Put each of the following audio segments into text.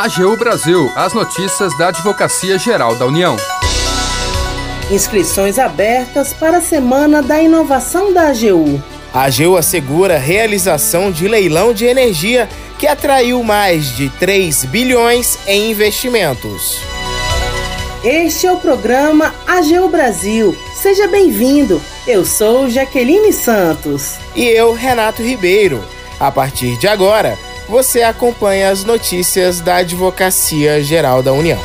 AGU Brasil, as notícias da Advocacia Geral da União. Inscrições abertas para a Semana da Inovação da AGU. A AGU assegura a realização de leilão de energia que atraiu mais de 3 bilhões em investimentos. Este é o programa AGU Brasil. Seja bem-vindo. Eu sou Jaqueline Santos. E eu, Renato Ribeiro. A partir de agora, você acompanha as notícias da Advocacia Geral da União.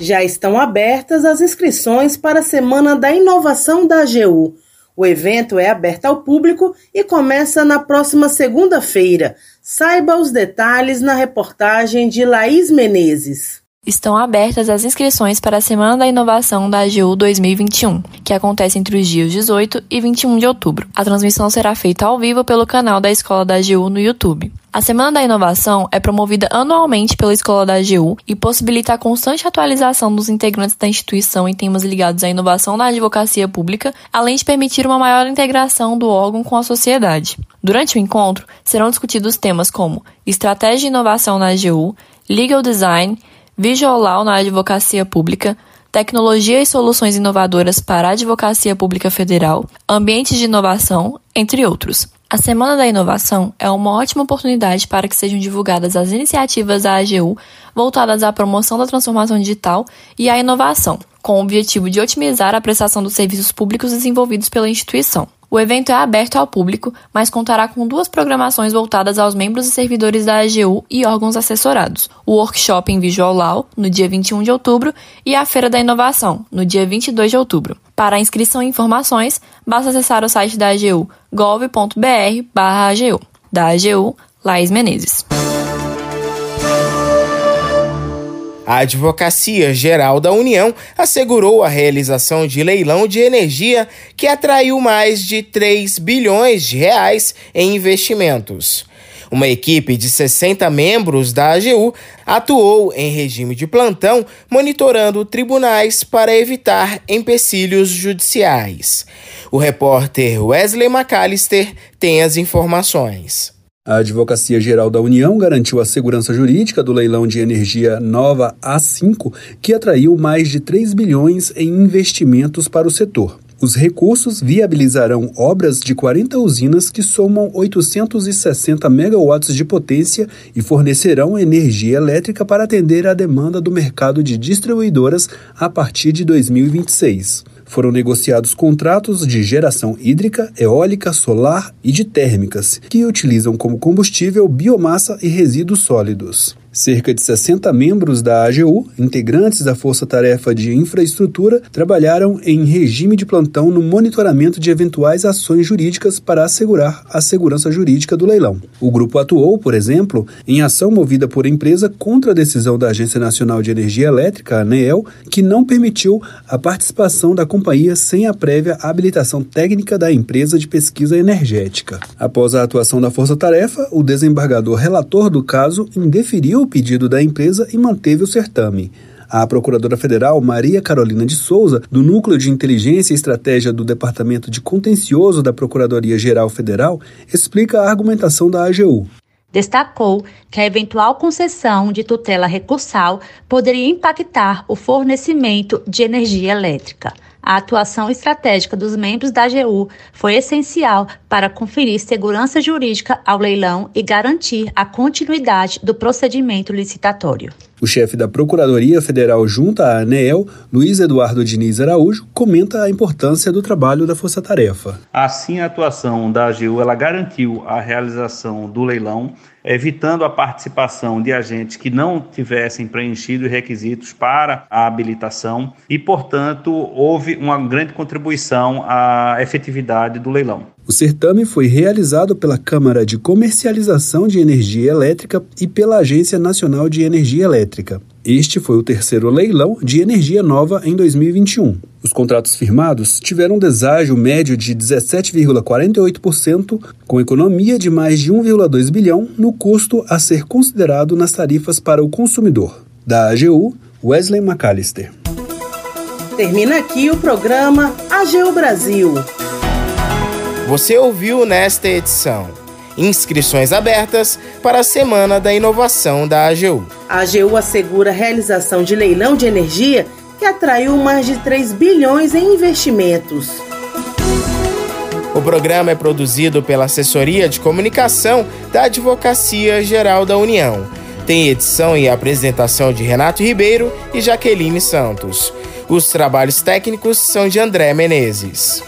Já estão abertas as inscrições para a Semana da Inovação da AGU. O evento é aberto ao público e começa na próxima segunda-feira. Saiba os detalhes na reportagem de Laís Menezes estão abertas as inscrições para a Semana da Inovação da AGU 2021, que acontece entre os dias 18 e 21 de outubro. A transmissão será feita ao vivo pelo canal da Escola da AGU no YouTube. A Semana da Inovação é promovida anualmente pela Escola da AGU e possibilita a constante atualização dos integrantes da instituição em temas ligados à inovação na advocacia pública, além de permitir uma maior integração do órgão com a sociedade. Durante o encontro, serão discutidos temas como estratégia de inovação na AGU, legal design, Law na advocacia pública, tecnologia e soluções inovadoras para a advocacia pública federal, ambientes de inovação, entre outros. A Semana da Inovação é uma ótima oportunidade para que sejam divulgadas as iniciativas da AGU voltadas à promoção da transformação digital e à inovação, com o objetivo de otimizar a prestação dos serviços públicos desenvolvidos pela instituição. O evento é aberto ao público, mas contará com duas programações voltadas aos membros e servidores da AGU e órgãos assessorados: o workshop em Visual Law, no dia 21 de outubro, e a Feira da Inovação, no dia 22 de outubro. Para inscrição e informações, basta acessar o site da AGU gov.br/agu. Da AGU, Laís Menezes. A Advocacia Geral da União assegurou a realização de leilão de energia que atraiu mais de 3 bilhões de reais em investimentos. Uma equipe de 60 membros da AGU atuou em regime de plantão, monitorando tribunais para evitar empecilhos judiciais. O repórter Wesley McAllister tem as informações. A Advocacia Geral da União garantiu a segurança jurídica do leilão de energia Nova A5, que atraiu mais de 3 bilhões em investimentos para o setor. Os recursos viabilizarão obras de 40 usinas que somam 860 megawatts de potência e fornecerão energia elétrica para atender à demanda do mercado de distribuidoras a partir de 2026 foram negociados contratos de geração hídrica, eólica, solar e de térmicas, que utilizam como combustível biomassa e resíduos sólidos. Cerca de 60 membros da AGU, integrantes da Força Tarefa de Infraestrutura, trabalharam em regime de plantão no monitoramento de eventuais ações jurídicas para assegurar a segurança jurídica do leilão. O grupo atuou, por exemplo, em ação movida por empresa contra a decisão da Agência Nacional de Energia Elétrica, ANEEL, que não permitiu a participação da companhia sem a prévia habilitação técnica da empresa de pesquisa energética. Após a atuação da Força Tarefa, o desembargador relator do caso indeferiu o pedido da empresa e manteve o certame. A Procuradora Federal Maria Carolina de Souza, do Núcleo de Inteligência e Estratégia do Departamento de Contencioso da Procuradoria-Geral Federal, explica a argumentação da AGU. Destacou que a eventual concessão de tutela recursal poderia impactar o fornecimento de energia elétrica a atuação estratégica dos membros da AGU foi essencial para conferir segurança jurídica ao leilão e garantir a continuidade do procedimento licitatório. O chefe da Procuradoria Federal junto à ANEEL, Luiz Eduardo Diniz Araújo, comenta a importância do trabalho da Força Tarefa. Assim, a atuação da AGU ela garantiu a realização do leilão evitando a participação de agentes que não tivessem preenchido os requisitos para a habilitação e, portanto, houve uma grande contribuição à efetividade do leilão. O certame foi realizado pela Câmara de Comercialização de Energia Elétrica e pela Agência Nacional de Energia Elétrica. Este foi o terceiro leilão de energia nova em 2021. Os contratos firmados tiveram um deságio médio de 17,48%, com economia de mais de 1,2 bilhão no custo a ser considerado nas tarifas para o consumidor. Da AGU, Wesley McAllister. Termina aqui o programa AGU Brasil. Você ouviu nesta edição Inscrições abertas para a Semana da Inovação da AGU. A AGU assegura a realização de leilão de energia que atraiu mais de 3 bilhões em investimentos. O programa é produzido pela Assessoria de Comunicação da Advocacia Geral da União. Tem edição e apresentação de Renato Ribeiro e Jaqueline Santos. Os trabalhos técnicos são de André Menezes.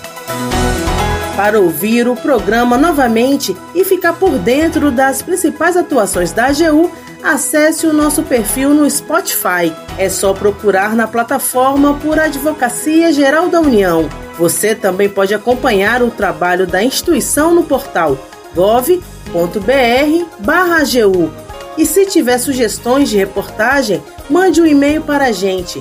Para ouvir o programa novamente e ficar por dentro das principais atuações da AGU, acesse o nosso perfil no Spotify. É só procurar na plataforma por Advocacia Geral da União. Você também pode acompanhar o trabalho da instituição no portal gov.br/agu. E se tiver sugestões de reportagem, mande um e-mail para a gente